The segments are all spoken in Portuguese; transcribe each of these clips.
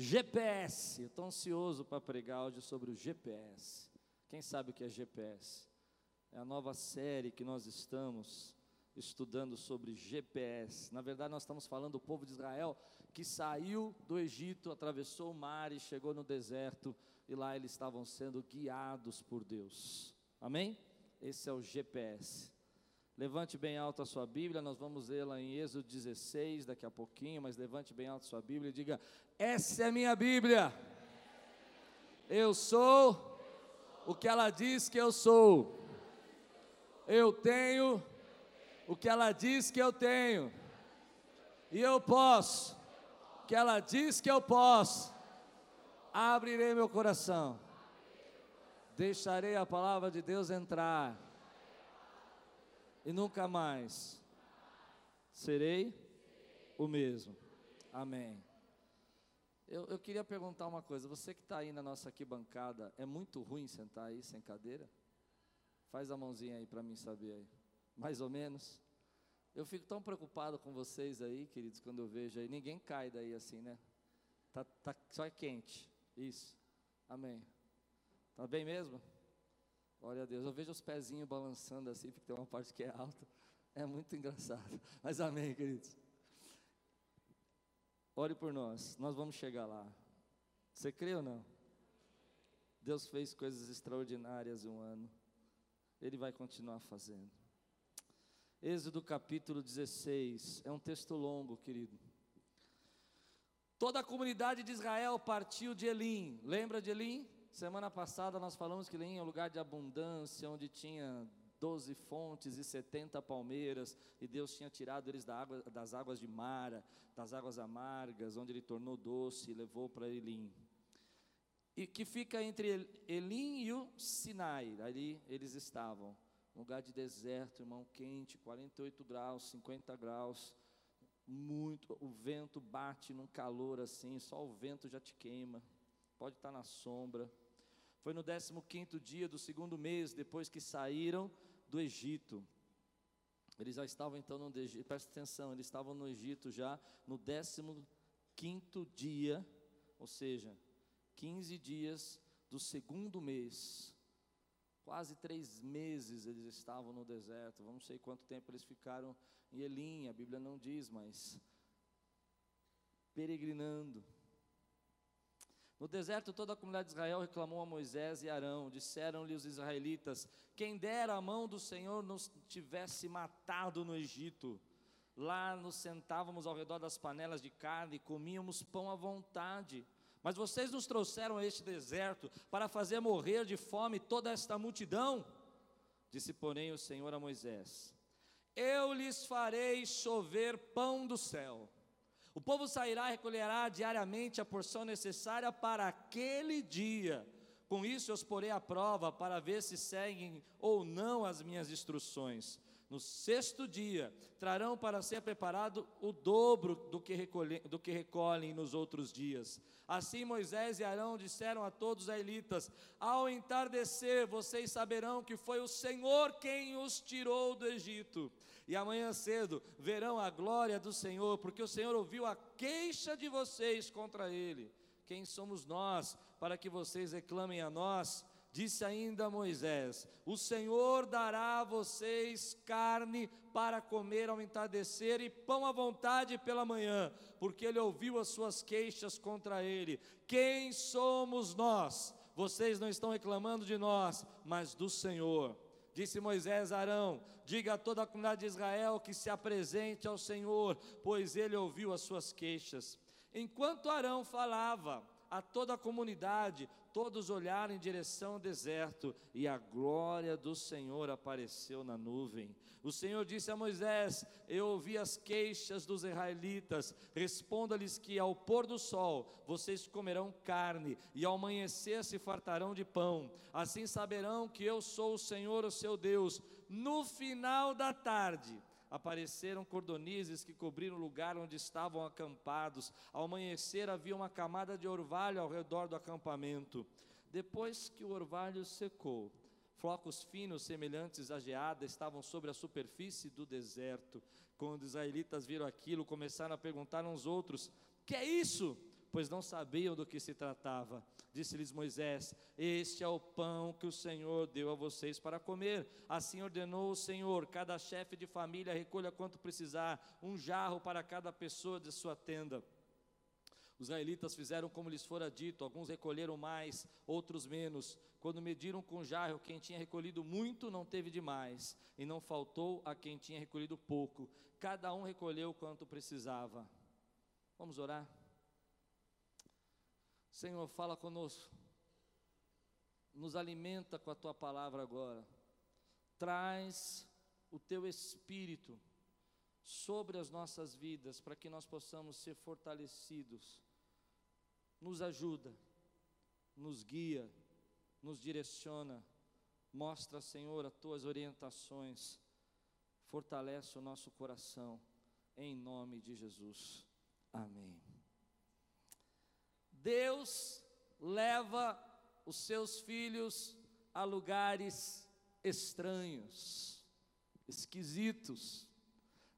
GPS, eu estou ansioso para pregar hoje sobre o GPS. Quem sabe o que é GPS? É a nova série que nós estamos estudando sobre GPS. Na verdade, nós estamos falando do povo de Israel que saiu do Egito, atravessou o mar e chegou no deserto, e lá eles estavam sendo guiados por Deus. Amém? Esse é o GPS. Levante bem alto a sua Bíblia, nós vamos lê-la em Êxodo 16 daqui a pouquinho, mas levante bem alto a sua Bíblia e diga: Essa é minha Bíblia. Eu sou o que ela diz que eu sou. Eu tenho o que ela diz que eu tenho. E eu posso o que ela diz que eu posso. Abrirei meu coração. Deixarei a palavra de Deus entrar e nunca mais serei o mesmo. Amém. Eu, eu queria perguntar uma coisa: você que está aí na nossa arquibancada, é muito ruim sentar aí sem cadeira? Faz a mãozinha aí para mim saber aí. Mais ou menos. Eu fico tão preocupado com vocês aí, queridos, quando eu vejo aí. Ninguém cai daí assim, né? Tá, tá, só é quente. Isso. Amém. Tá bem mesmo? Glória a Deus. Eu vejo os pezinhos balançando assim, porque tem uma parte que é alta. É muito engraçado. Mas amém, queridos. Ore por nós. Nós vamos chegar lá. Você crê ou não? Deus fez coisas extraordinárias um ano. Ele vai continuar fazendo. Êxodo capítulo 16. É um texto longo, querido. Toda a comunidade de Israel partiu de Elim. Lembra de Elim? Semana passada nós falamos que Elim é um lugar de abundância, onde tinha doze fontes e setenta palmeiras, e Deus tinha tirado eles da água, das águas de Mara, das águas amargas, onde Ele tornou doce e levou para Elim. E que fica entre Elim e o Sinai, ali eles estavam, um lugar de deserto, irmão, quente, 48 graus, 50 graus, muito, o vento bate num calor assim, só o vento já te queima, pode estar na sombra. Foi no 15 dia do segundo mês, depois que saíram do Egito. Eles já estavam então no Egito, presta atenção, eles estavam no Egito já no 15 dia, ou seja, 15 dias do segundo mês. Quase três meses eles estavam no deserto. Vamos sei quanto tempo eles ficaram em Elim, a Bíblia não diz, mas peregrinando. No deserto, toda a comunidade de Israel reclamou a Moisés e Arão. Disseram-lhe os israelitas: Quem dera a mão do Senhor nos tivesse matado no Egito. Lá nos sentávamos ao redor das panelas de carne e comíamos pão à vontade. Mas vocês nos trouxeram a este deserto para fazer morrer de fome toda esta multidão. Disse, porém, o Senhor a Moisés: Eu lhes farei chover pão do céu o povo sairá e recolherá diariamente a porção necessária para aquele dia. Com isso eu os porei à prova para ver se seguem ou não as minhas instruções. No sexto dia, trarão para ser preparado o dobro do que, recolhem, do que recolhem nos outros dias. Assim Moisés e Arão disseram a todos os israelitas: Ao entardecer, vocês saberão que foi o Senhor quem os tirou do Egito e amanhã cedo verão a glória do Senhor, porque o Senhor ouviu a queixa de vocês contra Ele. Quem somos nós para que vocês reclamem a nós? Disse ainda Moisés: O Senhor dará a vocês carne para comer ao entardecer e pão à vontade pela manhã, porque Ele ouviu as suas queixas contra Ele. Quem somos nós? Vocês não estão reclamando de nós, mas do Senhor. Disse Moisés a Arão: Diga a toda a comunidade de Israel que se apresente ao Senhor, pois ele ouviu as suas queixas. Enquanto Arão falava, a toda a comunidade, todos olharam em direção ao deserto, e a glória do Senhor apareceu na nuvem. O Senhor disse a Moisés: Eu ouvi as queixas dos israelitas, responda-lhes que ao pôr do sol vocês comerão carne, e ao amanhecer se fartarão de pão. Assim saberão que eu sou o Senhor, o seu Deus. No final da tarde, apareceram cordonizes que cobriram o lugar onde estavam acampados. Ao amanhecer havia uma camada de orvalho ao redor do acampamento. Depois que o orvalho secou, flocos finos semelhantes à geada estavam sobre a superfície do deserto. Quando os israelitas viram aquilo, começaram a perguntar uns outros: Que é isso? pois não sabiam do que se tratava. Disse-lhes Moisés: Este é o pão que o Senhor deu a vocês para comer. Assim ordenou o Senhor: cada chefe de família recolha quanto precisar, um jarro para cada pessoa de sua tenda. Os israelitas fizeram como lhes fora dito, alguns recolheram mais, outros menos. Quando mediram com jarro, quem tinha recolhido muito não teve demais, e não faltou a quem tinha recolhido pouco. Cada um recolheu quanto precisava. Vamos orar? Senhor, fala conosco. Nos alimenta com a tua palavra agora. Traz o teu espírito sobre as nossas vidas para que nós possamos ser fortalecidos nos ajuda, nos guia, nos direciona. Mostra, Senhor, as tuas orientações. Fortalece o nosso coração, em nome de Jesus. Amém. Deus leva os seus filhos a lugares estranhos, esquisitos.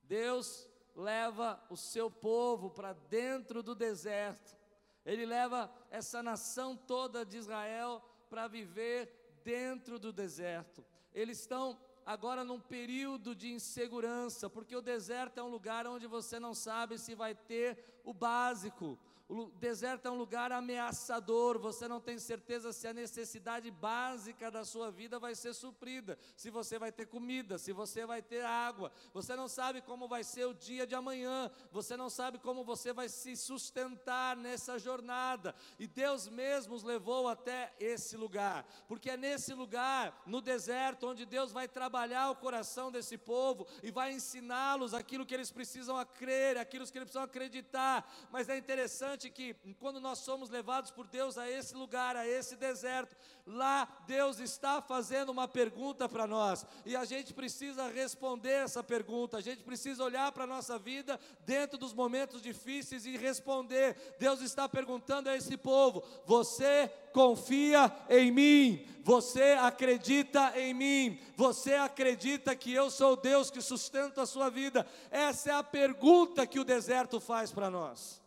Deus leva o seu povo para dentro do deserto ele leva essa nação toda de Israel para viver dentro do deserto. Eles estão agora num período de insegurança, porque o deserto é um lugar onde você não sabe se vai ter o básico, o deserto é um lugar ameaçador, você não tem certeza se a necessidade básica da sua vida vai ser suprida, se você vai ter comida, se você vai ter água, você não sabe como vai ser o dia de amanhã, você não sabe como você vai se sustentar nessa jornada, e Deus mesmo os levou até esse lugar, porque é nesse lugar, no deserto, onde Deus vai trabalhar o coração desse povo e vai ensiná-los aquilo que eles precisam a crer, aquilo que eles precisam acreditar, mas é interessante interessante que quando nós somos levados por Deus a esse lugar, a esse deserto, lá Deus está fazendo uma pergunta para nós, e a gente precisa responder essa pergunta, a gente precisa olhar para a nossa vida dentro dos momentos difíceis e responder. Deus está perguntando a esse povo: Você confia em mim? Você acredita em mim? Você acredita que eu sou Deus que sustenta a sua vida? Essa é a pergunta que o deserto faz para nós.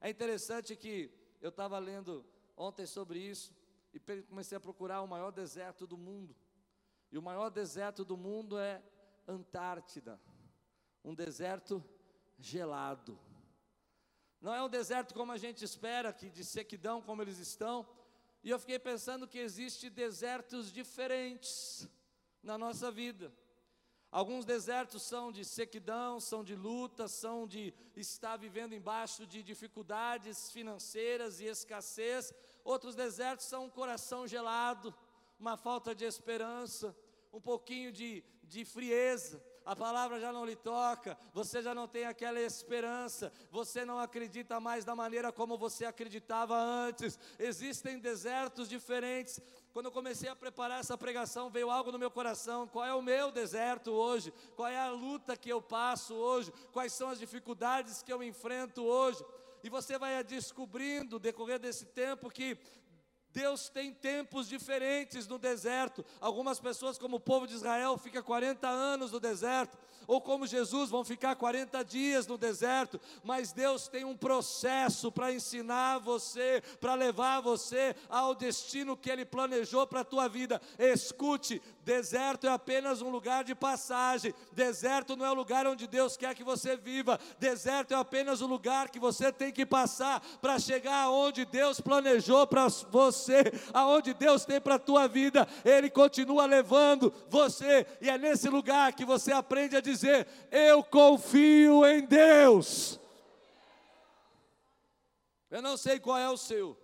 É interessante que eu estava lendo ontem sobre isso e comecei a procurar o maior deserto do mundo. E o maior deserto do mundo é Antártida, um deserto gelado. Não é um deserto como a gente espera, que de sequidão como eles estão. E eu fiquei pensando que existem desertos diferentes na nossa vida. Alguns desertos são de sequidão, são de luta, são de estar vivendo embaixo de dificuldades financeiras e escassez. Outros desertos são um coração gelado, uma falta de esperança, um pouquinho de, de frieza. A palavra já não lhe toca, você já não tem aquela esperança, você não acredita mais da maneira como você acreditava antes. Existem desertos diferentes, quando eu comecei a preparar essa pregação, veio algo no meu coração: qual é o meu deserto hoje? Qual é a luta que eu passo hoje? Quais são as dificuldades que eu enfrento hoje? E você vai descobrindo, decorrer desse tempo, que Deus tem tempos diferentes no deserto. Algumas pessoas, como o povo de Israel, fica 40 anos no deserto, ou como Jesus, vão ficar 40 dias no deserto, mas Deus tem um processo para ensinar você, para levar você ao destino que Ele planejou para a tua vida. Escute, deserto é apenas um lugar de passagem, deserto não é o lugar onde Deus quer que você viva, deserto é apenas o lugar que você tem que passar para chegar aonde Deus planejou para você aonde Deus tem para a tua vida, Ele continua levando você, e é nesse lugar que você aprende a dizer: Eu confio em Deus. Eu não sei qual é o seu,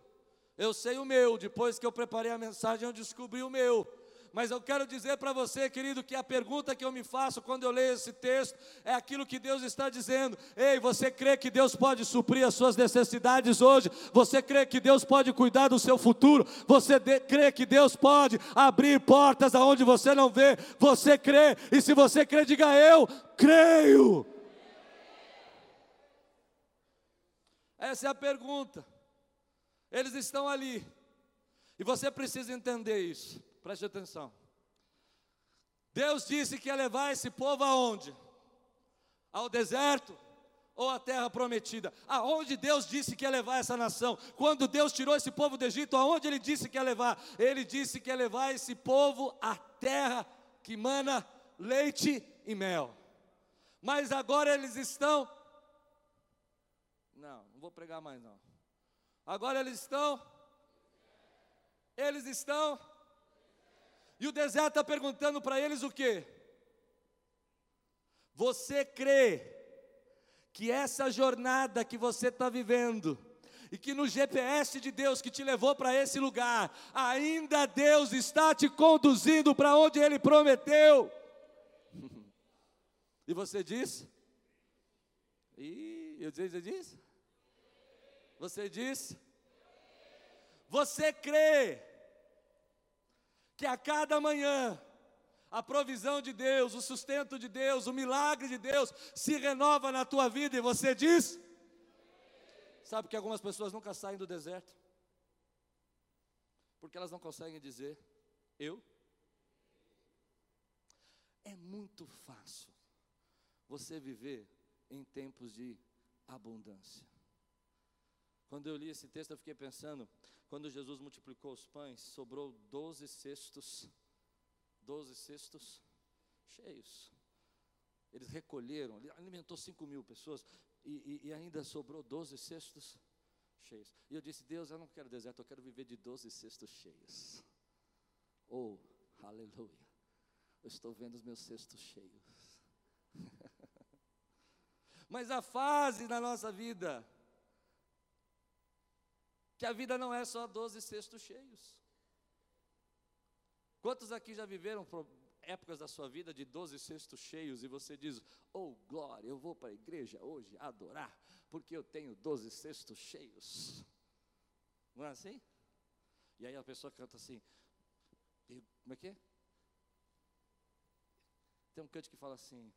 eu sei o meu, depois que eu preparei a mensagem, eu descobri o meu mas eu quero dizer para você, querido, que a pergunta que eu me faço quando eu leio esse texto é aquilo que Deus está dizendo. Ei, você crê que Deus pode suprir as suas necessidades hoje? Você crê que Deus pode cuidar do seu futuro? Você crê que Deus pode abrir portas aonde você não vê? Você crê? E se você crê, diga eu creio. Essa é a pergunta. Eles estão ali. E você precisa entender isso. Preste atenção. Deus disse que ia levar esse povo aonde? Ao deserto. ou a terra prometida? Aonde Deus disse que ia levar essa nação? Quando Deus tirou esse povo do Egito, aonde Ele disse que ia levar? Ele disse que ia levar esse povo à terra que mana leite e mel. Mas agora eles estão. Não, não vou pregar mais não. Agora eles estão. Eles estão. E o deserto está perguntando para eles o quê? Você crê que essa jornada que você está vivendo, e que no GPS de Deus que te levou para esse lugar, ainda Deus está te conduzindo para onde Ele prometeu. e você diz? E eu disse, você diz? Você diz? Você crê que a cada manhã a provisão de Deus, o sustento de Deus, o milagre de Deus se renova na tua vida e você diz? Sabe que algumas pessoas nunca saem do deserto? Porque elas não conseguem dizer, eu? É muito fácil você viver em tempos de abundância. Quando eu li esse texto, eu fiquei pensando, quando Jesus multiplicou os pães, sobrou doze cestos doze cestos cheios. Eles recolheram, alimentou cinco mil pessoas e, e, e ainda sobrou doze cestos cheios. E eu disse, Deus, eu não quero deserto, eu quero viver de doze cestos cheios. Oh, aleluia. Eu estou vendo os meus cestos cheios. Mas a fase da nossa vida, que a vida não é só doze cestos cheios. Quantos aqui já viveram épocas da sua vida de 12 cestos cheios e você diz: Oh, glória, eu vou para a igreja hoje adorar, porque eu tenho 12 cestos cheios. Não é assim? E aí a pessoa canta assim: Como é que é? Tem um cante que fala assim: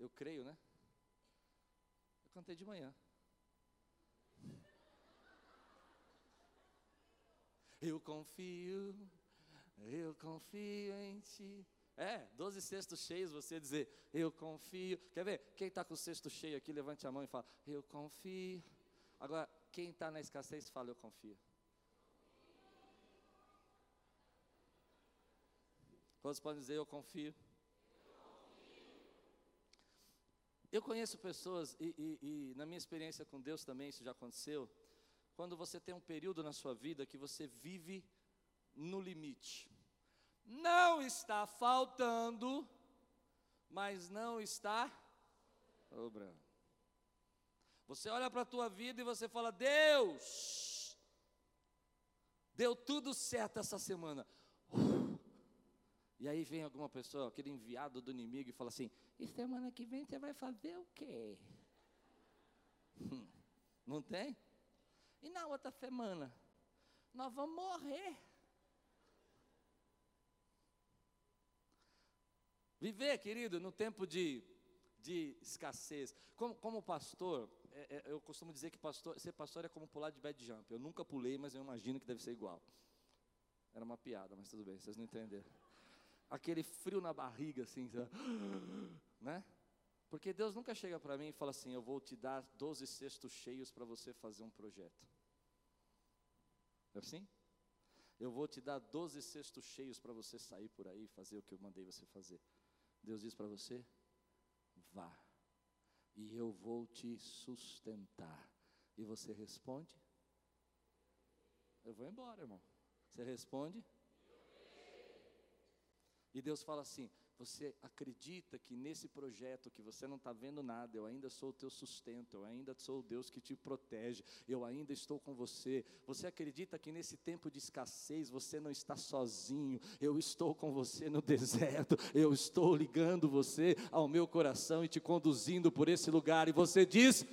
Eu creio, né? Eu cantei de manhã. Eu confio eu confio em ti. É, 12 cestos cheios, você dizer, eu confio. Quer ver? Quem está com o cesto cheio aqui, levante a mão e fala, eu confio. Agora, quem está na escassez, fala, eu confio. Quantos podem dizer, eu confio? Eu conheço pessoas, e, e, e na minha experiência com Deus também, isso já aconteceu. Quando você tem um período na sua vida que você vive no limite. Não está faltando, mas não está sobrando. Você olha para a tua vida e você fala: Deus, deu tudo certo essa semana. E aí vem alguma pessoa, aquele enviado do inimigo, e fala assim: E semana que vem você vai fazer o quê? Não tem? E na outra semana? Nós vamos morrer. Viver, querido, no tempo de, de escassez. Como, como pastor, é, é, eu costumo dizer que pastor, ser pastor é como pular de bad jump. Eu nunca pulei, mas eu imagino que deve ser igual. Era uma piada, mas tudo bem, vocês não entenderam. Aquele frio na barriga, assim, né? Porque Deus nunca chega para mim e fala assim: Eu vou te dar 12 cestos cheios para você fazer um projeto. É assim? Eu vou te dar 12 cestos cheios para você sair por aí e fazer o que eu mandei você fazer. Deus diz para você: vá, e eu vou te sustentar. E você responde: eu vou embora, irmão. Você responde? E Deus fala assim: você acredita que nesse projeto que você não está vendo nada, eu ainda sou o teu sustento, eu ainda sou o Deus que te protege, eu ainda estou com você. Você acredita que nesse tempo de escassez você não está sozinho, eu estou com você no deserto, eu estou ligando você ao meu coração e te conduzindo por esse lugar, e você diz.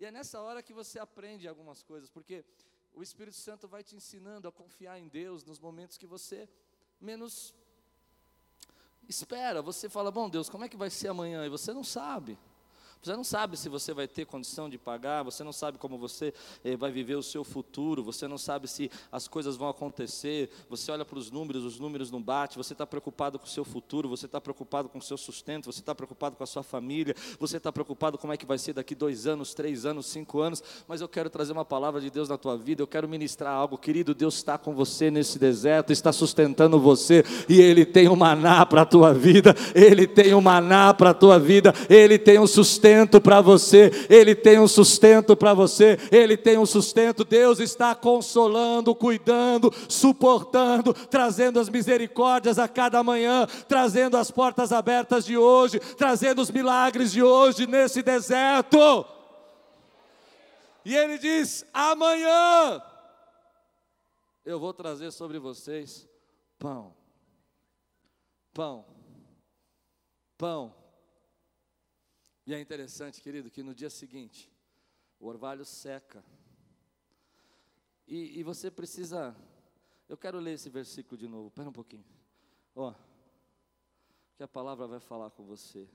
E é nessa hora que você aprende algumas coisas, porque o Espírito Santo vai te ensinando a confiar em Deus nos momentos que você menos espera. Você fala, bom Deus, como é que vai ser amanhã? E você não sabe. Você não sabe se você vai ter condição de pagar, você não sabe como você eh, vai viver o seu futuro, você não sabe se as coisas vão acontecer. Você olha para os números, os números não batem, você está preocupado com o seu futuro, você está preocupado com o seu sustento, você está preocupado com a sua família, você está preocupado como é que vai ser daqui dois anos, três anos, cinco anos. Mas eu quero trazer uma palavra de Deus na tua vida, eu quero ministrar algo, querido. Deus está com você nesse deserto, está sustentando você e Ele tem um maná para a tua vida, Ele tem um maná para a tua vida, Ele tem um sustento sustento para você, Ele tem um sustento para você, Ele tem um sustento. Deus está consolando, cuidando, suportando, trazendo as misericórdias a cada manhã, trazendo as portas abertas de hoje, trazendo os milagres de hoje nesse deserto. E Ele diz: amanhã eu vou trazer sobre vocês pão, pão, pão e é interessante, querido, que no dia seguinte, o orvalho seca. E, e você precisa. Eu quero ler esse versículo de novo, espera um pouquinho. Ó, que a palavra vai falar com você.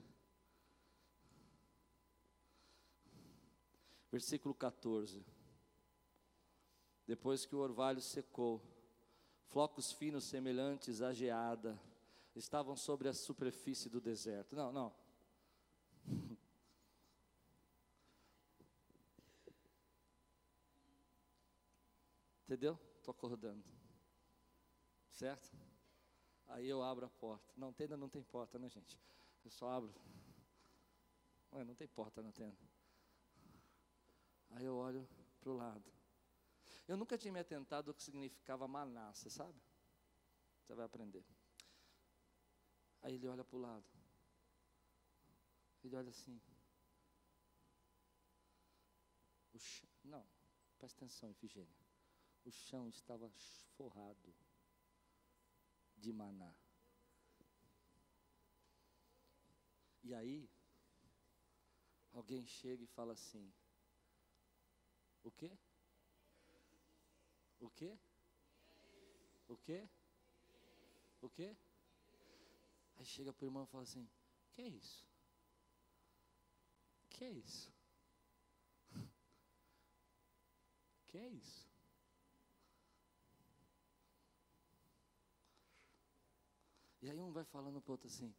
Versículo 14. Depois que o orvalho secou, flocos finos semelhantes à geada estavam sobre a superfície do deserto. Não, não. Entendeu? Estou acordando. Certo? Aí eu abro a porta. Não, tenda não tem porta, né, gente? Eu só abro. Ué, não tem porta na tenda. Aí eu olho para o lado. Eu nunca tinha me atentado ao que significava maná, você sabe? Você vai aprender. Aí ele olha para o lado. Ele olha assim. Não, presta atenção, Efigênia o chão estava forrado de maná. E aí, alguém chega e fala assim: O quê? O quê? O quê? O quê? Aí chega para o irmão e fala assim: Que é isso? Que é isso? Que é isso? E aí um vai falando para o outro assim.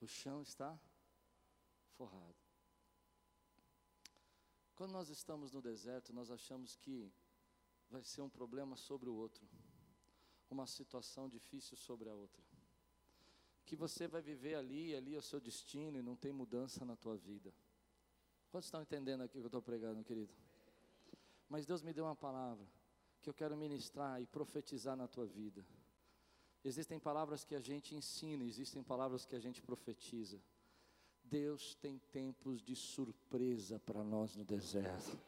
O chão está forrado. Quando nós estamos no deserto, nós achamos que vai ser um problema sobre o outro, uma situação difícil sobre a outra. Que você vai viver ali, ali é o seu destino e não tem mudança na tua vida. Quantos estão entendendo aqui o que eu estou pregando, querido? Mas Deus me deu uma palavra que eu quero ministrar e profetizar na tua vida. Existem palavras que a gente ensina, existem palavras que a gente profetiza. Deus tem tempos de surpresa para nós no deserto.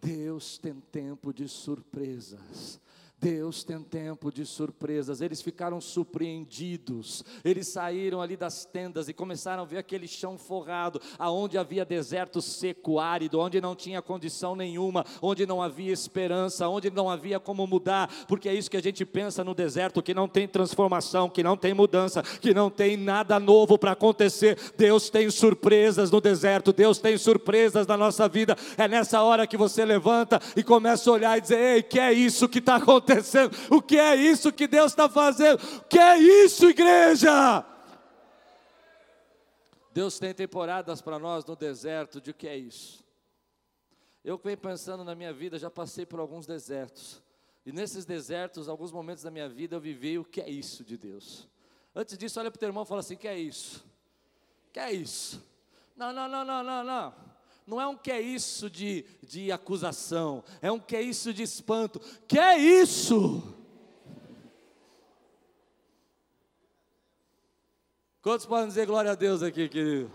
Deus tem tempo de surpresas. Deus tem tempo de surpresas. Eles ficaram surpreendidos. Eles saíram ali das tendas e começaram a ver aquele chão forrado, aonde havia deserto seco, árido, onde não tinha condição nenhuma, onde não havia esperança, onde não havia como mudar, porque é isso que a gente pensa no deserto, que não tem transformação, que não tem mudança, que não tem nada novo para acontecer. Deus tem surpresas no deserto, Deus tem surpresas na nossa vida. É nessa hora que você levanta e começa a olhar e dizer: "Ei, que é isso que está acontecendo?" Acontecendo? O que é isso que Deus está fazendo? O que é isso, igreja? Deus tem temporadas para nós no deserto, de que é isso? Eu venho pensando na minha vida, já passei por alguns desertos. E nesses desertos, alguns momentos da minha vida, eu vivi o que é isso de Deus. Antes disso, olha para o teu irmão e fala assim: que é isso? Que é isso? Não, não, não, não, não, não não é um que é isso de, de acusação, é um que é isso de espanto. Que é isso? Quantos podem dizer glória a Deus aqui, querido?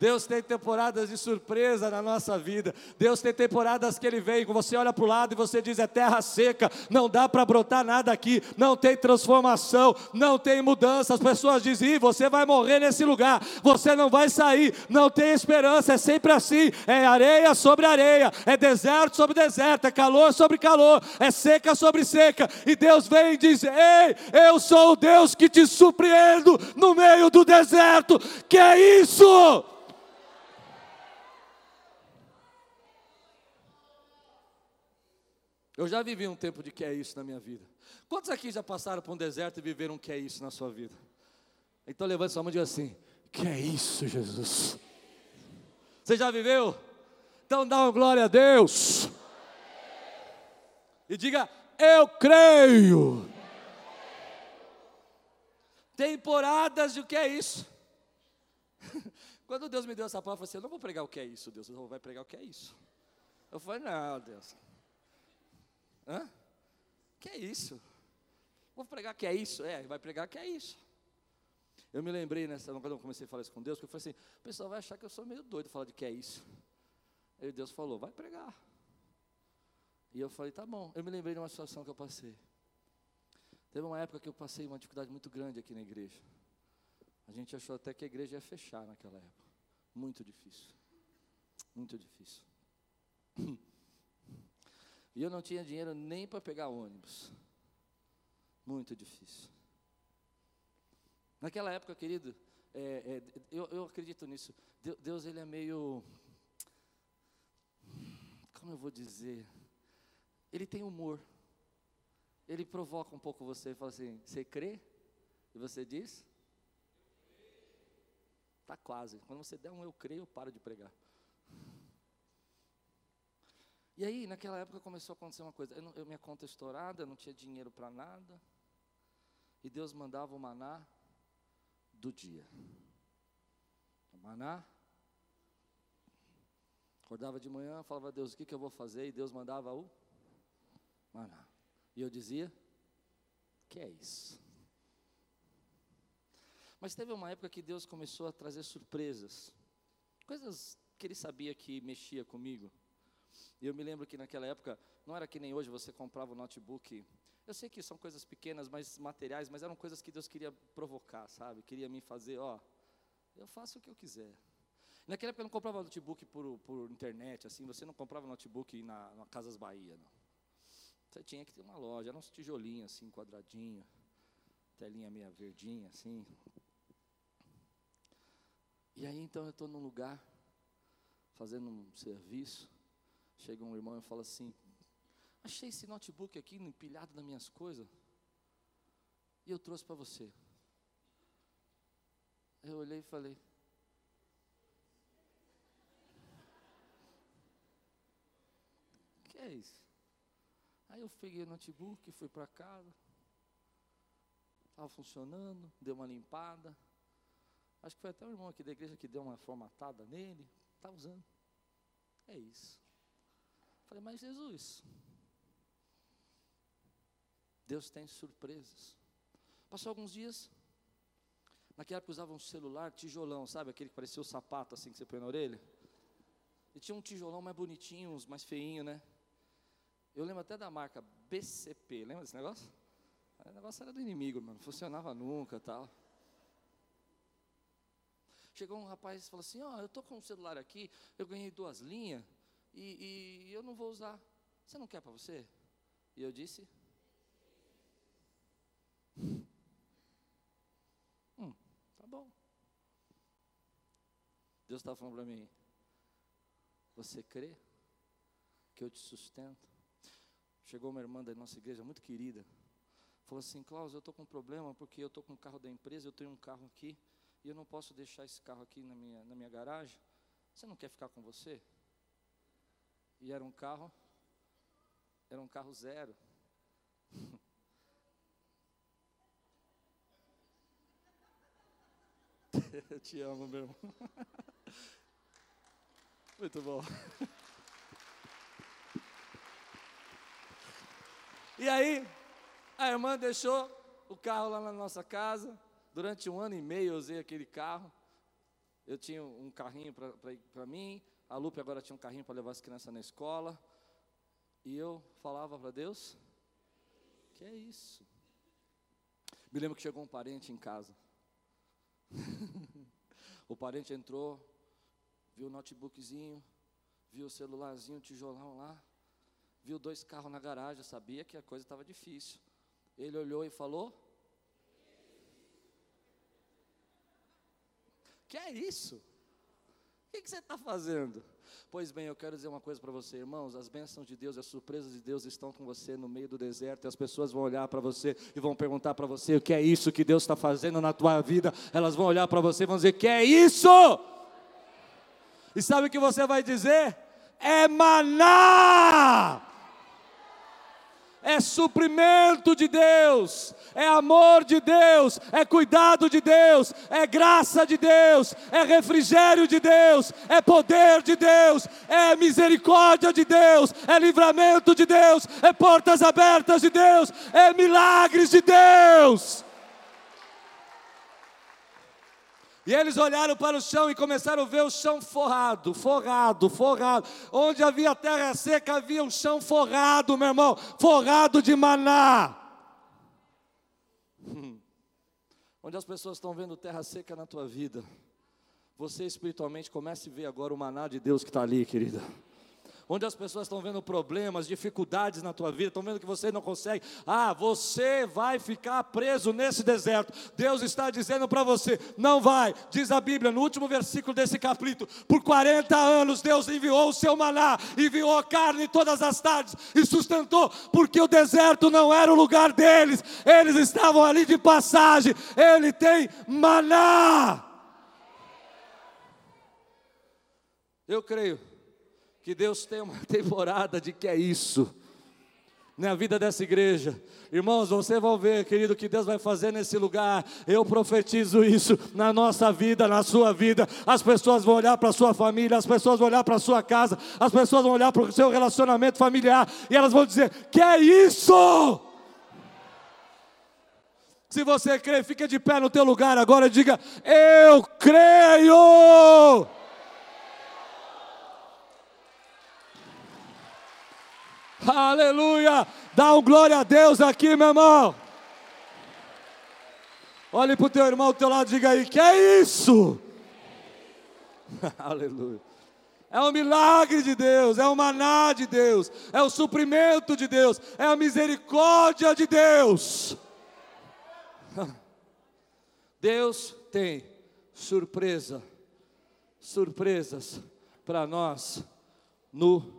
Deus tem temporadas de surpresa na nossa vida. Deus tem temporadas que Ele vem, você olha para o lado e você diz: é terra seca, não dá para brotar nada aqui, não tem transformação, não tem mudança. As pessoas dizem: você vai morrer nesse lugar, você não vai sair, não tem esperança, é sempre assim: é areia sobre areia, é deserto sobre deserto, é calor sobre calor, é seca sobre seca. E Deus vem e diz: Ei, eu sou o Deus que te surpreendo no meio do deserto. Que é isso? Eu já vivi um tempo de que é isso na minha vida. Quantos aqui já passaram por um deserto e viveram um que é isso na sua vida? Então levante sua mão e diga assim: Que é isso, Jesus? Você já viveu? Então dá uma glória a Deus. E diga: Eu creio. Temporadas de o que é isso? Quando Deus me deu essa palavra, eu falei assim: Eu não vou pregar o que é isso, Deus. Eu vou pregar o que é isso. Eu falei: Não, Deus. Hã? Que é isso? Vou pregar que é isso? É, vai pregar que é isso. Eu me lembrei nessa, quando eu comecei a falar isso com Deus, porque eu falei assim, o pessoal vai achar que eu sou meio doido falar de que é isso. Aí Deus falou, vai pregar. E eu falei, tá bom. Eu me lembrei de uma situação que eu passei. Teve uma época que eu passei uma dificuldade muito grande aqui na igreja. A gente achou até que a igreja ia fechar naquela época. Muito difícil. Muito difícil. E eu não tinha dinheiro nem para pegar ônibus. Muito difícil. Naquela época, querido, é, é, eu, eu acredito nisso. Deus, ele é meio. Como eu vou dizer? Ele tem humor. Ele provoca um pouco você e fala assim: Você crê? E você diz? Está quase. Quando você der um eu creio, eu paro de pregar. E aí, naquela época, começou a acontecer uma coisa. Eu, não, eu minha conta estourada, não tinha dinheiro para nada. E Deus mandava o maná do dia. O maná. Acordava de manhã, falava a Deus, o que, que eu vou fazer? E Deus mandava o maná. E eu dizia, que é isso? Mas teve uma época que Deus começou a trazer surpresas. Coisas que Ele sabia que mexia comigo. E eu me lembro que naquela época, não era que nem hoje você comprava o um notebook. Eu sei que são coisas pequenas, mas materiais, mas eram coisas que Deus queria provocar, sabe? Queria me fazer, ó, eu faço o que eu quiser. Naquela época eu não comprava notebook por, por internet, assim, você não comprava notebook na, na Casas Bahia, não. Você tinha que ter uma loja, era uns tijolinhos assim, quadradinho, telinha meia verdinha, assim. E aí então eu estou num lugar, fazendo um serviço, Chega um irmão e fala assim: Achei esse notebook aqui empilhado nas minhas coisas. E eu trouxe para você. Eu olhei e falei: Que é isso? Aí eu peguei o notebook, fui para casa. Estava funcionando, deu uma limpada. Acho que foi até o irmão aqui da igreja que deu uma formatada nele. Está usando. É isso. Falei, mas Jesus, Deus tem surpresas. Passou alguns dias, naquela época usava um celular tijolão, sabe? Aquele que parecia o sapato assim que você põe na orelha. E tinha um tijolão mais bonitinho, uns mais feinho, né? Eu lembro até da marca BCP, lembra desse negócio? O negócio era do inimigo, mano, não funcionava nunca tal. Chegou um rapaz e falou assim: Ó, oh, eu tô com um celular aqui, eu ganhei duas linhas e, e eu não vou usar. Você não quer para você? E eu disse: Hum, tá bom. Deus estava falando para mim: Você crê que eu te sustento? Chegou uma irmã da nossa igreja, muito querida, falou assim: Klaus, eu estou com um problema porque eu estou com o carro da empresa, eu tenho um carro aqui e eu não posso deixar esse carro aqui na minha, na minha garagem. Você não quer ficar com você? E era um carro, era um carro zero. Eu te amo, meu irmão. Muito bom. E aí, a irmã deixou o carro lá na nossa casa. Durante um ano e meio eu usei aquele carro. eu tinha um carrinho para mim, a Lupe agora tinha um carrinho para levar as crianças na escola, e eu falava para Deus: Que é isso? Me lembro que chegou um parente em casa. o parente entrou, viu o notebookzinho, viu o celularzinho, o tijolão lá, viu dois carros na garagem, sabia que a coisa estava difícil. Ele olhou e falou: Que é isso? O que, que você está fazendo? Pois bem, eu quero dizer uma coisa para você, irmãos: as bênçãos de Deus, as surpresas de Deus estão com você no meio do deserto, e as pessoas vão olhar para você e vão perguntar para você o que é isso que Deus está fazendo na tua vida. Elas vão olhar para você e vão dizer: Que é isso? E sabe o que você vai dizer? É maná! É suprimento de Deus, é amor de Deus, é cuidado de Deus, é graça de Deus, é refrigério de Deus, é poder de Deus, é misericórdia de Deus, é livramento de Deus, é portas abertas de Deus, é milagres de Deus. E eles olharam para o chão e começaram a ver o chão forrado, forrado, forrado. Onde havia terra seca, havia um chão forrado, meu irmão, forrado de maná. Onde as pessoas estão vendo terra seca na tua vida, você espiritualmente comece a ver agora o maná de Deus que está ali, querida onde as pessoas estão vendo problemas, dificuldades na tua vida, estão vendo que você não consegue. Ah, você vai ficar preso nesse deserto. Deus está dizendo para você: não vai. Diz a Bíblia no último versículo desse capítulo: por 40 anos Deus enviou o seu maná, enviou carne todas as tardes e sustentou, porque o deserto não era o lugar deles, eles estavam ali de passagem. Ele tem maná. Eu creio que Deus tem uma temporada de que é isso na vida dessa igreja. Irmãos, você vai ver, querido, o que Deus vai fazer nesse lugar. Eu profetizo isso na nossa vida, na sua vida. As pessoas vão olhar para a sua família, as pessoas vão olhar para a sua casa, as pessoas vão olhar para o seu relacionamento familiar e elas vão dizer: Que é isso? Se você crê, fica de pé no teu lugar agora e diga: Eu creio. Aleluia! Dá um glória a Deus aqui, meu irmão. Olhe para o teu irmão do teu lado e diga aí: Que é isso? Aleluia. É o milagre de Deus, é o maná de Deus, é o suprimento de Deus, é a misericórdia de Deus. Deus tem surpresa, surpresas para nós no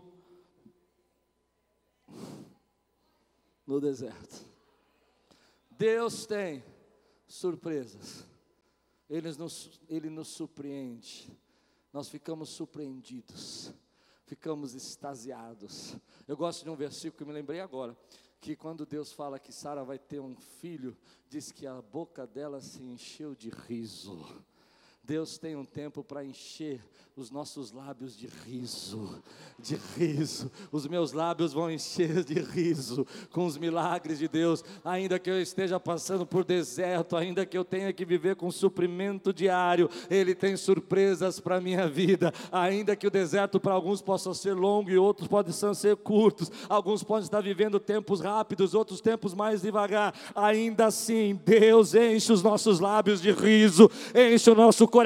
no deserto. Deus tem surpresas. Ele nos, ele nos surpreende. Nós ficamos surpreendidos. Ficamos extasiados. Eu gosto de um versículo que me lembrei agora. Que quando Deus fala que Sara vai ter um filho, diz que a boca dela se encheu de riso. Deus tem um tempo para encher os nossos lábios de riso, de riso. Os meus lábios vão encher de riso com os milagres de Deus, ainda que eu esteja passando por deserto, ainda que eu tenha que viver com suprimento diário, Ele tem surpresas para a minha vida. Ainda que o deserto para alguns possa ser longo e outros podem ser curtos, alguns podem estar vivendo tempos rápidos, outros tempos mais devagar. Ainda assim, Deus enche os nossos lábios de riso, enche o nosso coração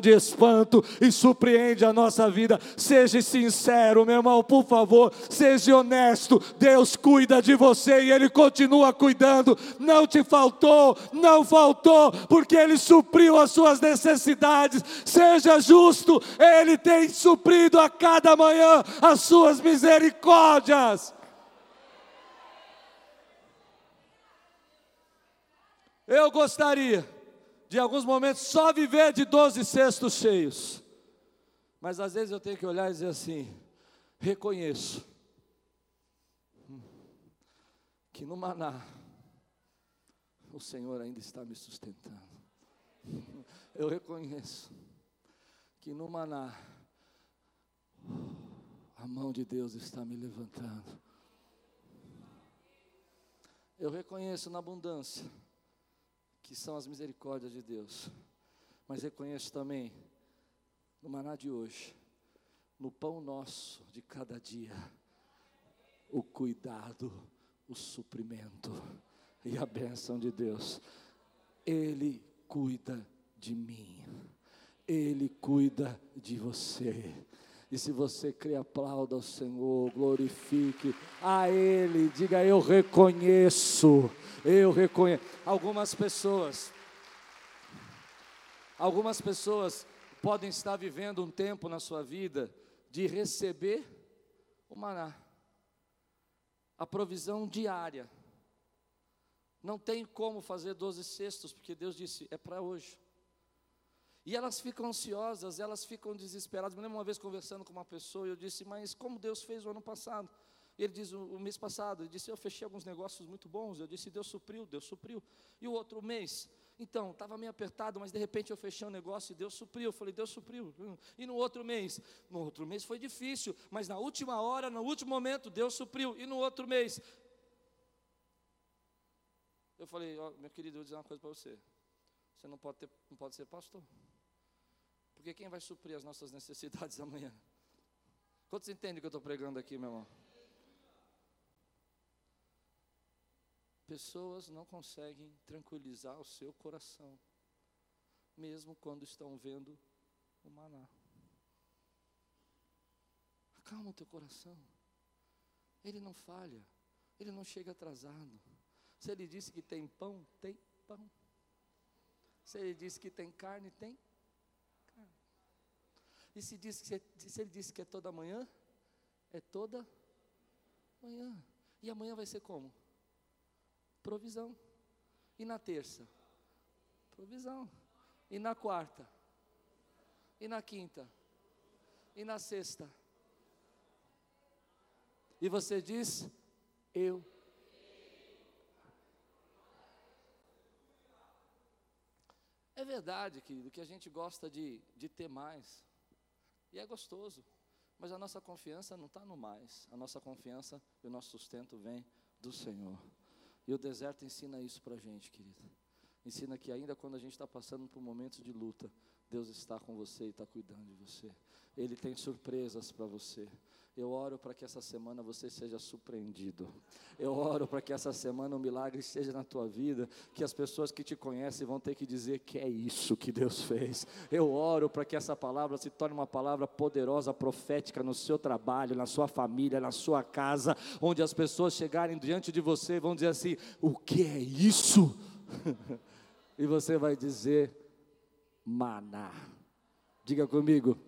de espanto e surpreende a nossa vida. Seja sincero, meu irmão, por favor, seja honesto. Deus cuida de você e Ele continua cuidando. Não te faltou, não faltou, porque Ele supriu as suas necessidades. Seja justo, Ele tem suprido a cada manhã as suas misericórdias. Eu gostaria de alguns momentos só viver de doze cestos cheios. Mas às vezes eu tenho que olhar e dizer assim: reconheço que no maná o Senhor ainda está me sustentando. Eu reconheço que no maná a mão de Deus está me levantando. Eu reconheço na abundância que são as misericórdias de Deus, mas reconheço também no maná de hoje, no pão nosso de cada dia, o cuidado, o suprimento e a bênção de Deus. Ele cuida de mim, Ele cuida de você. E se você crê, aplauda ao Senhor, glorifique a Ele, diga eu reconheço, eu reconheço. Algumas pessoas, algumas pessoas podem estar vivendo um tempo na sua vida de receber o maná, a provisão diária. Não tem como fazer doze cestos, porque Deus disse, é para hoje. E elas ficam ansiosas, elas ficam desesperadas. Me lembro uma vez conversando com uma pessoa e eu disse, mas como Deus fez o ano passado? Ele diz, o, mês passado, ele disse, eu fechei alguns negócios muito bons. Eu disse, Deus supriu, Deus supriu. E o outro mês, então, estava meio apertado, mas de repente eu fechei um negócio e Deus supriu. Eu falei, Deus supriu. E no outro mês? No outro mês foi difícil, mas na última hora, no último momento, Deus supriu. E no outro mês? Eu falei, ó, meu querido, eu vou dizer uma coisa para você. Você não pode, ter, não pode ser pastor. Porque quem vai suprir as nossas necessidades amanhã? Quantos entendem o que eu estou pregando aqui, meu irmão? Pessoas não conseguem tranquilizar o seu coração, mesmo quando estão vendo o maná. Acalma o teu coração. Ele não falha, ele não chega atrasado. Se ele disse que tem pão, tem pão. Se ele disse que tem carne, tem e se, diz que, se ele disse que é toda manhã, é toda manhã. E amanhã vai ser como? Provisão. E na terça? Provisão. E na quarta? E na quinta? E na sexta? E você diz: Eu. É verdade, querido, que a gente gosta de, de ter mais. E é gostoso. Mas a nossa confiança não está no mais. A nossa confiança e o nosso sustento vem do Senhor. E o deserto ensina isso para a gente, querido. Ensina que ainda quando a gente está passando por momentos de luta, Deus está com você e está cuidando de você. Ele tem surpresas para você. Eu oro para que essa semana você seja surpreendido. Eu oro para que essa semana um milagre esteja na tua vida, que as pessoas que te conhecem vão ter que dizer que é isso que Deus fez. Eu oro para que essa palavra se torne uma palavra poderosa, profética no seu trabalho, na sua família, na sua casa, onde as pessoas chegarem diante de você e vão dizer assim: "O que é isso?" e você vai dizer: "Maná". Diga comigo,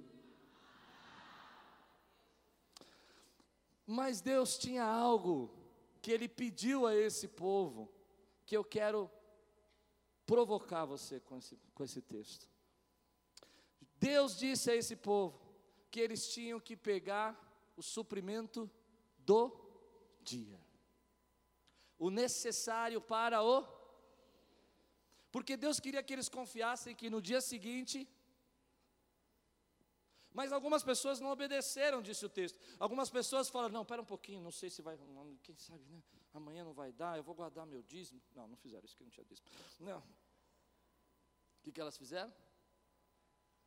Mas Deus tinha algo que Ele pediu a esse povo, que eu quero provocar você com esse, com esse texto. Deus disse a esse povo que eles tinham que pegar o suprimento do dia, o necessário para o. Porque Deus queria que eles confiassem que no dia seguinte mas algumas pessoas não obedeceram, disse o texto. Algumas pessoas falaram: não, espera um pouquinho, não sei se vai, quem sabe, né? Amanhã não vai dar, eu vou guardar meu dízimo. Não, não fizeram isso que não tinha dízimo. Não. O que, que elas fizeram?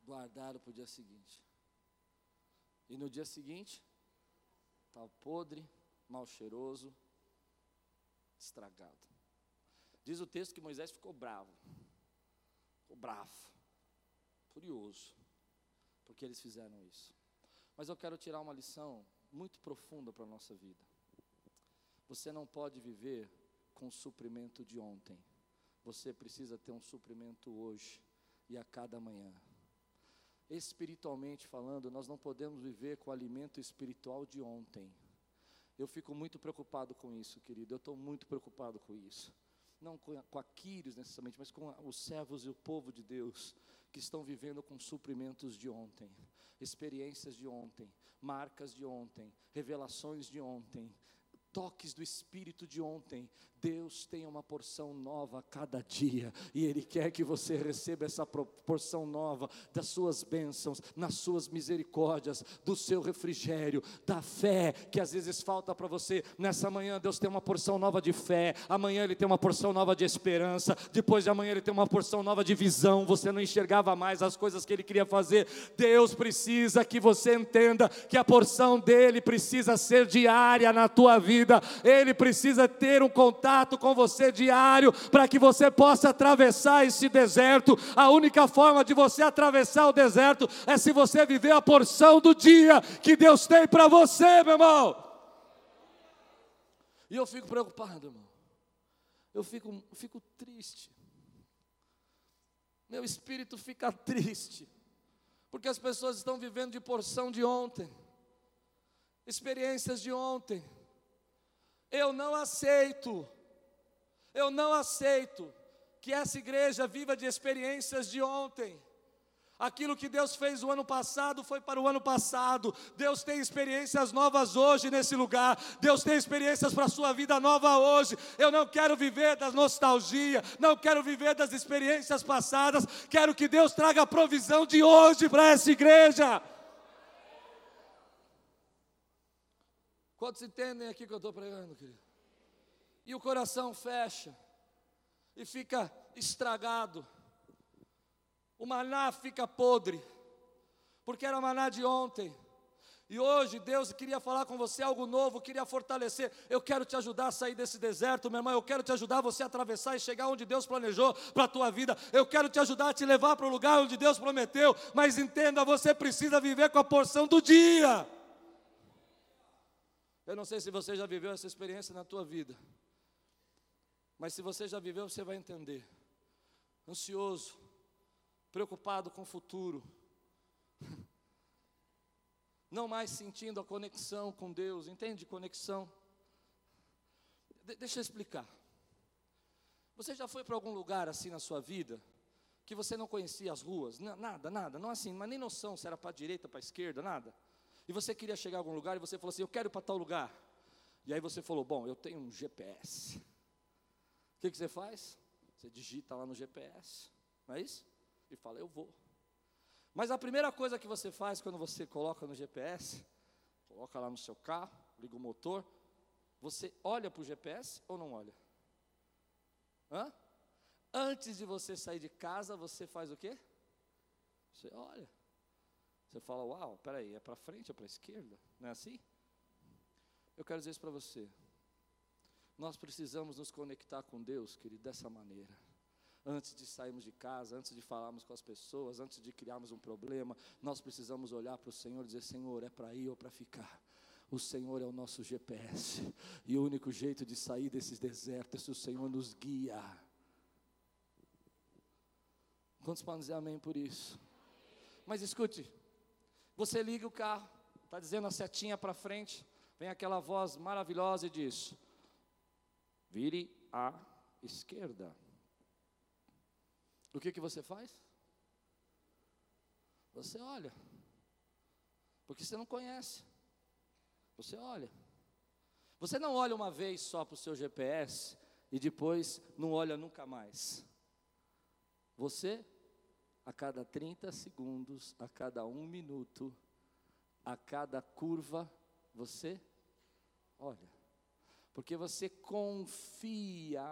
Guardaram para o dia seguinte. E no dia seguinte, estava podre, mal cheiroso, estragado. Diz o texto que Moisés ficou bravo. Ficou bravo, furioso porque eles fizeram isso. Mas eu quero tirar uma lição muito profunda para a nossa vida. Você não pode viver com o suprimento de ontem. Você precisa ter um suprimento hoje e a cada manhã. Espiritualmente falando, nós não podemos viver com o alimento espiritual de ontem. Eu fico muito preocupado com isso, querido. Eu estou muito preocupado com isso. Não com, com necessariamente, mas com os servos e o povo de Deus que estão vivendo com suprimentos de ontem, experiências de ontem, marcas de ontem, revelações de ontem, toques do Espírito de ontem. Deus tem uma porção nova a cada dia, e Ele quer que você receba essa porção nova das suas bênçãos, nas suas misericórdias, do seu refrigério, da fé que às vezes falta para você. Nessa manhã, Deus tem uma porção nova de fé, amanhã Ele tem uma porção nova de esperança, depois de amanhã, Ele tem uma porção nova de visão. Você não enxergava mais as coisas que Ele queria fazer. Deus precisa que você entenda que a porção dele precisa ser diária na tua vida, Ele precisa ter um contato com você diário, para que você possa atravessar esse deserto. A única forma de você atravessar o deserto é se você viver a porção do dia que Deus tem para você, meu irmão. E eu fico preocupado, irmão. Eu fico, fico triste. Meu espírito fica triste. Porque as pessoas estão vivendo de porção de ontem, experiências de ontem. Eu não aceito eu não aceito que essa igreja viva de experiências de ontem. Aquilo que Deus fez o ano passado foi para o ano passado. Deus tem experiências novas hoje nesse lugar. Deus tem experiências para a sua vida nova hoje. Eu não quero viver da nostalgia, não quero viver das experiências passadas. Quero que Deus traga a provisão de hoje para essa igreja. Quantos entendem aqui que eu estou pregando, querido? e o coração fecha e fica estragado. O maná fica podre, porque era maná de ontem. E hoje Deus queria falar com você algo novo, queria fortalecer. Eu quero te ajudar a sair desse deserto, meu irmão. Eu quero te ajudar você a atravessar e chegar onde Deus planejou para a tua vida. Eu quero te ajudar a te levar para o lugar onde Deus prometeu. Mas entenda, você precisa viver com a porção do dia. Eu não sei se você já viveu essa experiência na tua vida. Mas se você já viveu, você vai entender. Ansioso, preocupado com o futuro, não mais sentindo a conexão com Deus, entende? Conexão. De deixa eu explicar. Você já foi para algum lugar assim na sua vida que você não conhecia as ruas, nada, nada, não assim, mas nem noção se era para a direita, para a esquerda, nada. E você queria chegar a algum lugar e você falou assim: Eu quero ir para tal lugar. E aí você falou: Bom, eu tenho um GPS que, que você faz? Você digita lá no GPS, não é isso? E fala, eu vou. Mas a primeira coisa que você faz quando você coloca no GPS, coloca lá no seu carro, liga o motor, você olha para o GPS ou não olha? Hã? Antes de você sair de casa, você faz o quê? Você olha. Você fala, uau, peraí, é para frente, é para esquerda? Não é assim? Eu quero dizer isso para você. Nós precisamos nos conectar com Deus, querido, dessa maneira. Antes de sairmos de casa, antes de falarmos com as pessoas, antes de criarmos um problema, nós precisamos olhar para o Senhor e dizer: Senhor, é para ir ou para ficar? O Senhor é o nosso GPS, e o único jeito de sair desses desertos é se o Senhor nos guia. Quantos podem dizer amém por isso? Mas escute, você liga o carro, está dizendo a setinha para frente, vem aquela voz maravilhosa e diz: Vire à esquerda. O que, que você faz? Você olha. Porque você não conhece. Você olha. Você não olha uma vez só para o seu GPS e depois não olha nunca mais. Você, a cada 30 segundos, a cada um minuto, a cada curva, você olha porque você confia.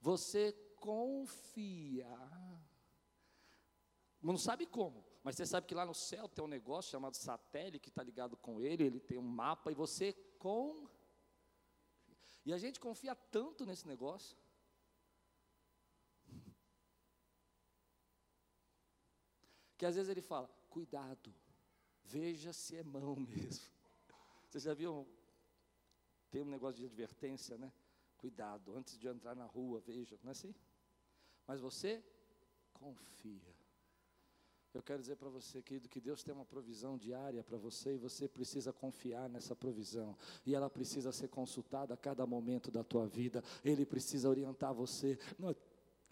Você confia. Não sabe como, mas você sabe que lá no céu tem um negócio chamado satélite que está ligado com ele, ele tem um mapa e você com. E a gente confia tanto nesse negócio. Que às vezes ele fala: cuidado, Veja se é mão mesmo. Você já viu? Tem um negócio de advertência, né? Cuidado, antes de entrar na rua, veja, não é assim? Mas você confia. Eu quero dizer para você, querido, que Deus tem uma provisão diária para você e você precisa confiar nessa provisão. E ela precisa ser consultada a cada momento da tua vida. Ele precisa orientar você. Não,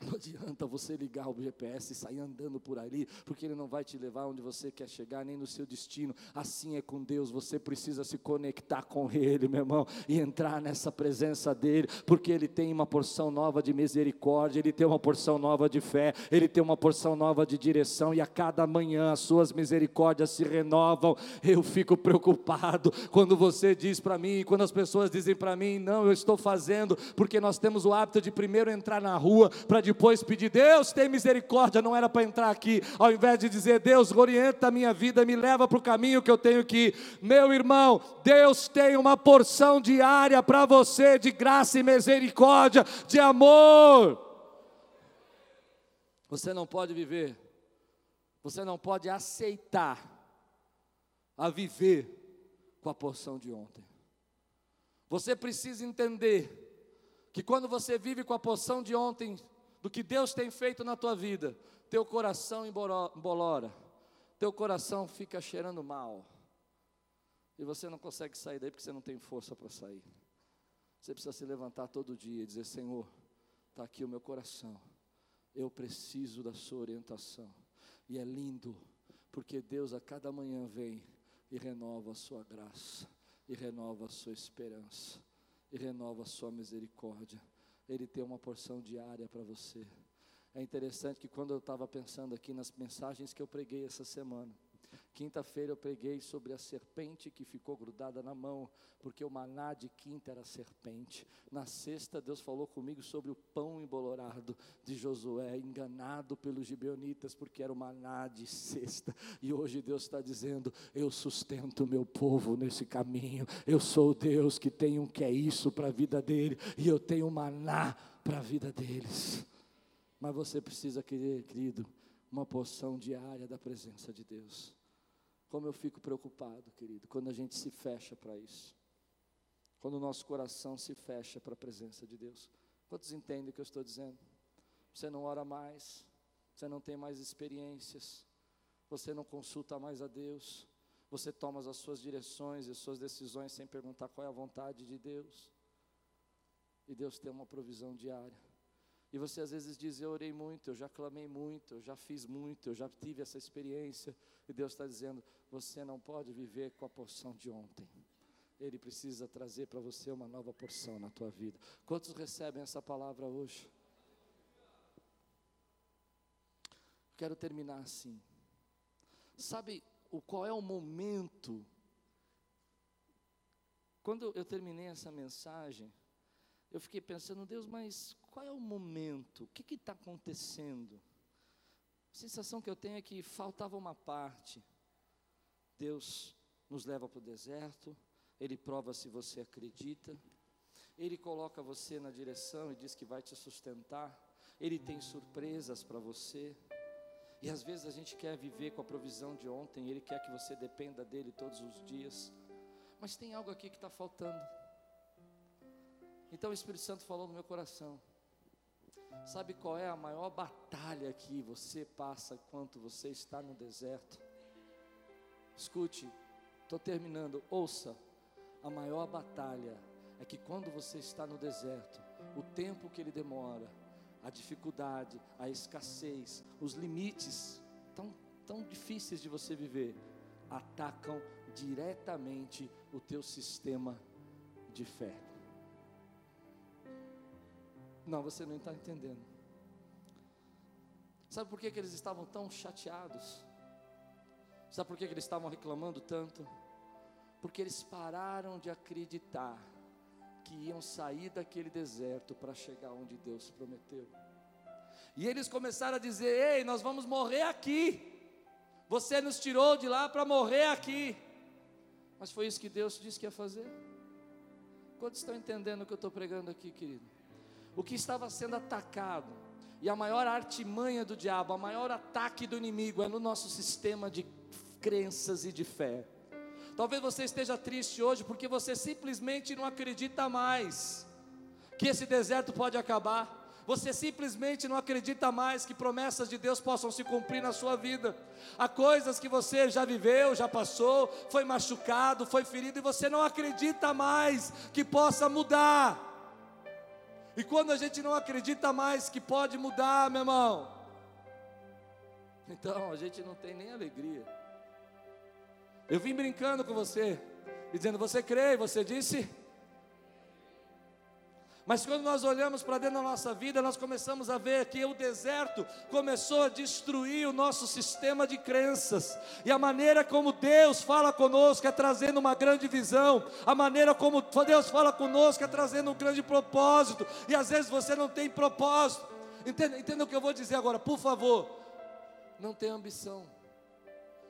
Não adianta você ligar o GPS e sair andando por ali, porque ele não vai te levar onde você quer chegar, nem no seu destino. Assim é com Deus, você precisa se conectar com Ele, meu irmão, e entrar nessa presença dEle, porque Ele tem uma porção nova de misericórdia, Ele tem uma porção nova de fé, Ele tem uma porção nova de direção, e a cada manhã as suas misericórdias se renovam. Eu fico preocupado quando você diz para mim, quando as pessoas dizem para mim, não, eu estou fazendo, porque nós temos o hábito de primeiro entrar na rua para depois pedir, Deus tem misericórdia, não era para entrar aqui, ao invés de dizer, Deus orienta a minha vida, me leva para o caminho que eu tenho que ir. Meu irmão, Deus tem uma porção diária para você de graça e misericórdia, de amor. Você não pode viver, você não pode aceitar a viver com a porção de ontem. Você precisa entender que quando você vive com a porção de ontem, do que Deus tem feito na tua vida, teu coração embolora, teu coração fica cheirando mal, e você não consegue sair daí porque você não tem força para sair. Você precisa se levantar todo dia e dizer: Senhor, está aqui o meu coração, eu preciso da Sua orientação. E é lindo, porque Deus a cada manhã vem e renova a Sua graça, e renova a Sua esperança e renova a sua misericórdia. Ele tem uma porção diária para você. É interessante que quando eu estava pensando aqui nas mensagens que eu preguei essa semana, Quinta-feira eu preguei sobre a serpente que ficou grudada na mão, porque o maná de quinta era serpente. Na sexta, Deus falou comigo sobre o pão embolorado de Josué, enganado pelos gibeonitas, porque era o maná de sexta. E hoje Deus está dizendo: Eu sustento o meu povo nesse caminho. Eu sou o Deus que tem um que é isso para a vida dele, e eu tenho maná para a vida deles. Mas você precisa, querido, uma porção diária da presença de Deus. Como eu fico preocupado, querido, quando a gente se fecha para isso. Quando o nosso coração se fecha para a presença de Deus. Quantos entendem o que eu estou dizendo? Você não ora mais, você não tem mais experiências, você não consulta mais a Deus, você toma as suas direções e as suas decisões sem perguntar qual é a vontade de Deus. E Deus tem uma provisão diária. E você às vezes diz: Eu orei muito, eu já clamei muito, eu já fiz muito, eu já tive essa experiência. E Deus está dizendo: Você não pode viver com a porção de ontem. Ele precisa trazer para você uma nova porção na tua vida. Quantos recebem essa palavra hoje? Quero terminar assim. Sabe o qual é o momento? Quando eu terminei essa mensagem, eu fiquei pensando, Deus, mas qual é o momento? O que está acontecendo? A sensação que eu tenho é que faltava uma parte. Deus nos leva para o deserto, Ele prova se você acredita, Ele coloca você na direção e diz que vai te sustentar, Ele tem surpresas para você. E às vezes a gente quer viver com a provisão de ontem, Ele quer que você dependa dEle todos os dias, mas tem algo aqui que está faltando. Então o Espírito Santo falou no meu coração. Sabe qual é a maior batalha que você passa enquanto você está no deserto? Escute, estou terminando, ouça. A maior batalha é que quando você está no deserto, o tempo que ele demora, a dificuldade, a escassez, os limites tão, tão difíceis de você viver, atacam diretamente o teu sistema de fé. Não, você não está entendendo. Sabe por que, que eles estavam tão chateados? Sabe por que, que eles estavam reclamando tanto? Porque eles pararam de acreditar que iam sair daquele deserto para chegar onde Deus prometeu. E eles começaram a dizer: Ei, nós vamos morrer aqui. Você nos tirou de lá para morrer aqui. Mas foi isso que Deus disse que ia fazer? Quantos estão entendendo o que eu estou pregando aqui, querido? O que estava sendo atacado. E a maior artimanha do diabo, a maior ataque do inimigo é no nosso sistema de crenças e de fé. Talvez você esteja triste hoje porque você simplesmente não acredita mais que esse deserto pode acabar. Você simplesmente não acredita mais que promessas de Deus possam se cumprir na sua vida. Há coisas que você já viveu, já passou, foi machucado, foi ferido e você não acredita mais que possa mudar. E quando a gente não acredita mais que pode mudar, meu irmão, então a gente não tem nem alegria. Eu vim brincando com você, dizendo: Você crê? Você disse? Mas quando nós olhamos para dentro da nossa vida, nós começamos a ver que o deserto começou a destruir o nosso sistema de crenças. E a maneira como Deus fala conosco é trazendo uma grande visão. A maneira como Deus fala conosco é trazendo um grande propósito. E às vezes você não tem propósito. Entenda, entenda o que eu vou dizer agora, por favor. Não tem ambição.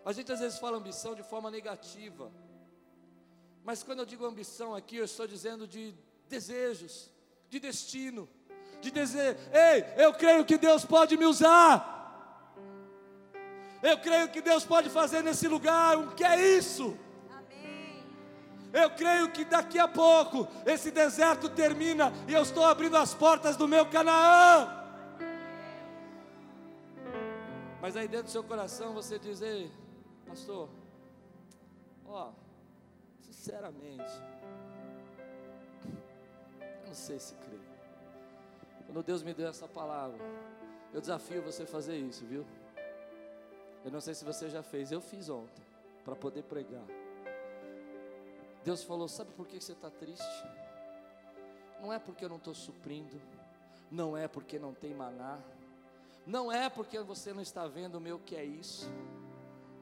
A gente às vezes fala ambição de forma negativa. Mas quando eu digo ambição aqui, eu estou dizendo de desejos de destino, de dizer: Ei, eu creio que Deus pode me usar. Eu creio que Deus pode fazer nesse lugar. O que é isso? Eu creio que daqui a pouco esse deserto termina e eu estou abrindo as portas do meu Canaã. Mas aí dentro do seu coração você diz: Ei, pastor, ó, sinceramente, não sei se crê. Quando Deus me deu essa palavra, eu desafio você a fazer isso, viu? Eu não sei se você já fez, eu fiz ontem, para poder pregar. Deus falou: Sabe por que você está triste? Não é porque eu não estou suprindo, não é porque não tem maná, não é porque você não está vendo o meu que é isso,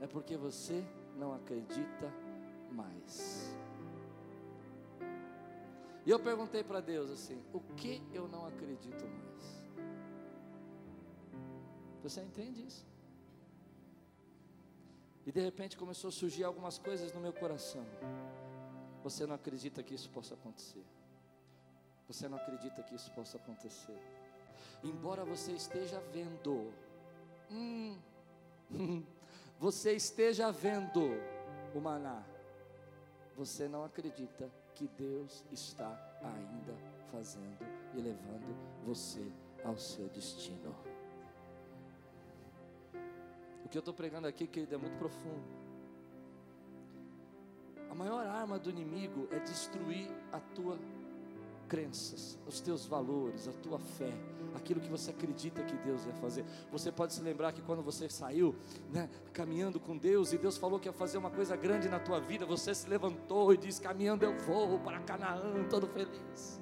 é porque você não acredita mais. E eu perguntei para Deus assim: o que eu não acredito mais? Você entende isso? E de repente começou a surgir algumas coisas no meu coração. Você não acredita que isso possa acontecer. Você não acredita que isso possa acontecer. Embora você esteja vendo, hum, você esteja vendo o maná, você não acredita que Deus está ainda fazendo e levando você ao seu destino. O que eu estou pregando aqui, querido, é muito profundo. A maior arma do inimigo é destruir a tua crenças, os teus valores, a tua fé, aquilo que você acredita que Deus vai fazer. Você pode se lembrar que quando você saiu, né, caminhando com Deus, e Deus falou que ia fazer uma coisa grande na tua vida, você se levantou e disse: Caminhando eu vou para Canaã, todo feliz.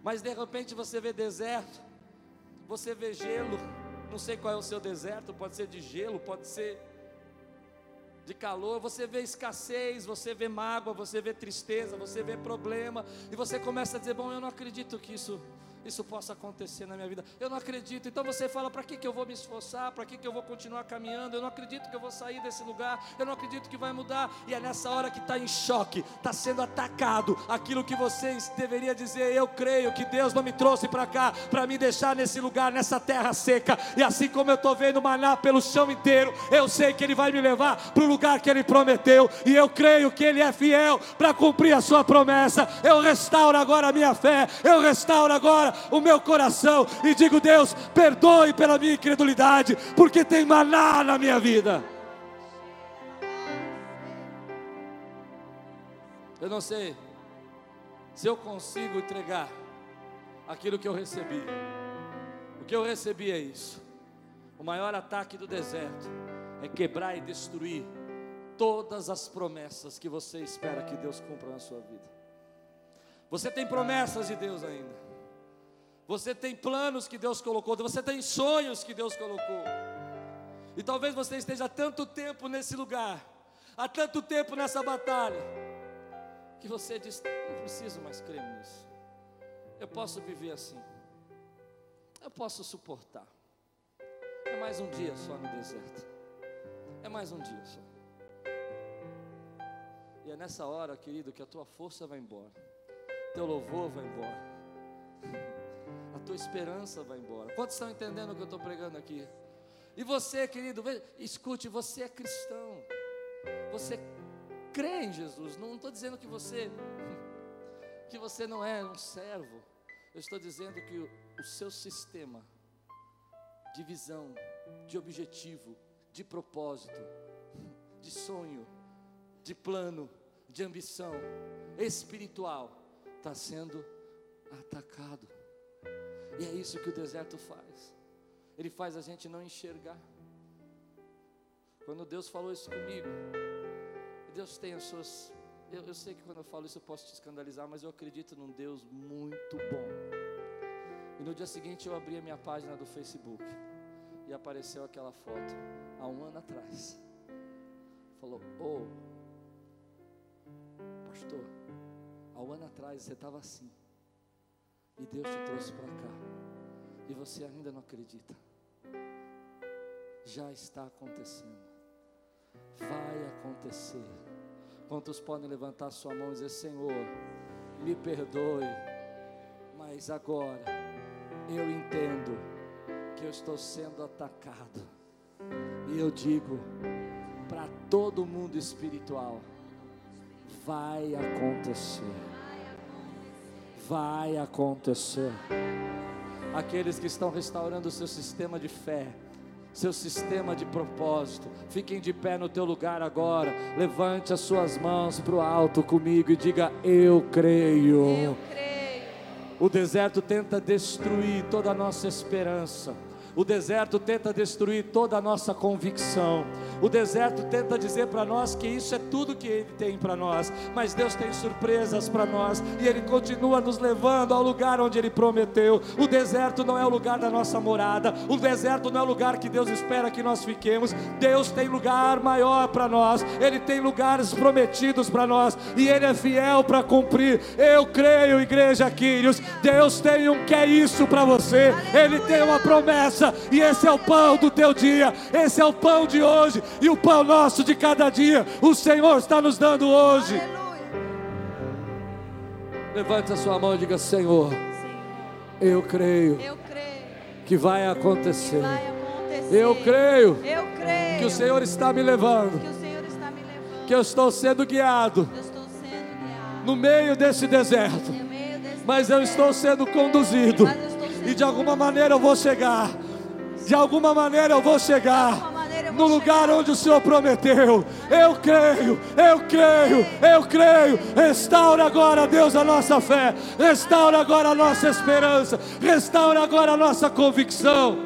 Mas de repente você vê deserto, você vê gelo, não sei qual é o seu deserto, pode ser de gelo, pode ser de calor, você vê escassez, você vê mágoa, você vê tristeza, você vê problema, e você começa a dizer: Bom, eu não acredito que isso isso possa acontecer na minha vida. Eu não acredito. Então você fala: para que, que eu vou me esforçar? Para que, que eu vou continuar caminhando? Eu não acredito que eu vou sair desse lugar. Eu não acredito que vai mudar. E é nessa hora que está em choque, está sendo atacado aquilo que você deveria dizer. Eu creio que Deus não me trouxe para cá para me deixar nesse lugar, nessa terra seca. E assim como eu estou vendo maná pelo chão inteiro, eu sei que Ele vai me levar para o lugar que Ele prometeu. E eu creio que Ele é fiel para cumprir a sua promessa. Eu restauro agora a minha fé. Eu restauro agora o meu coração e digo: Deus, perdoe pela minha incredulidade, porque tem maná na minha vida. Eu não sei se eu consigo entregar aquilo que eu recebi. O que eu recebi é isso. O maior ataque do deserto é quebrar e destruir todas as promessas que você espera que Deus cumpra na sua vida. Você tem promessas de Deus ainda. Você tem planos que Deus colocou, você tem sonhos que Deus colocou. E talvez você esteja há tanto tempo nesse lugar, há tanto tempo nessa batalha, que você diz: não preciso mais crer nisso. Eu posso viver assim. Eu posso suportar. É mais um dia só no deserto. É mais um dia só. E é nessa hora, querido, que a tua força vai embora. Teu louvor vai embora tua esperança vai embora. Quantos estão entendendo o que eu estou pregando aqui? E você, querido, escute, você é cristão. Você crê em Jesus. Não estou dizendo que você que você não é um servo. Eu estou dizendo que o, o seu sistema de visão, de objetivo, de propósito, de sonho, de plano, de ambição espiritual está sendo atacado. E é isso que o deserto faz. Ele faz a gente não enxergar. Quando Deus falou isso comigo, Deus tem as suas. Eu, eu sei que quando eu falo isso eu posso te escandalizar, mas eu acredito num Deus muito bom. E no dia seguinte eu abri a minha página do Facebook e apareceu aquela foto há um ano atrás. Falou, ô, oh, pastor, há um ano atrás você estava assim. E Deus te trouxe para cá. E você ainda não acredita. Já está acontecendo. Vai acontecer. Quantos podem levantar sua mão e dizer: Senhor, me perdoe, mas agora eu entendo que eu estou sendo atacado. E eu digo para todo mundo espiritual: vai acontecer. Vai acontecer. Aqueles que estão restaurando o seu sistema de fé, seu sistema de propósito. Fiquem de pé no teu lugar agora. Levante as suas mãos para o alto comigo e diga: Eu creio. Eu creio. O deserto tenta destruir toda a nossa esperança. O deserto tenta destruir toda a nossa convicção. O deserto tenta dizer para nós que isso é tudo que Ele tem para nós, mas Deus tem surpresas para nós e Ele continua nos levando ao lugar onde Ele prometeu. O deserto não é o lugar da nossa morada, o deserto não é o lugar que Deus espera que nós fiquemos. Deus tem lugar maior para nós, Ele tem lugares prometidos para nós e Ele é fiel para cumprir. Eu creio, igreja Quírios, Deus tem um que é isso para você, Ele tem uma promessa e esse é o pão do teu dia, esse é o pão de hoje e o pão nosso de cada dia. O Senhor está nos dando hoje. Aleluia. Levante a sua mão e diga: Senhor, Senhor, eu creio eu creio. que vai acontecer. Vai acontecer. Eu creio Eu creio. que o Senhor está me levando, que está me levando. que eu estou sendo guiado eu estou sendo guiado. no meio desse deserto, No meio desse mas eu deserto. estou sendo conduzido Mas eu estou sendo e de alguma maneira eu vou chegar. De alguma maneira eu vou chegar. No lugar onde o Senhor prometeu. Eu creio, eu creio, eu creio. Restaura agora, Deus, a nossa fé. Restaura agora a nossa esperança. Restaura agora a nossa convicção.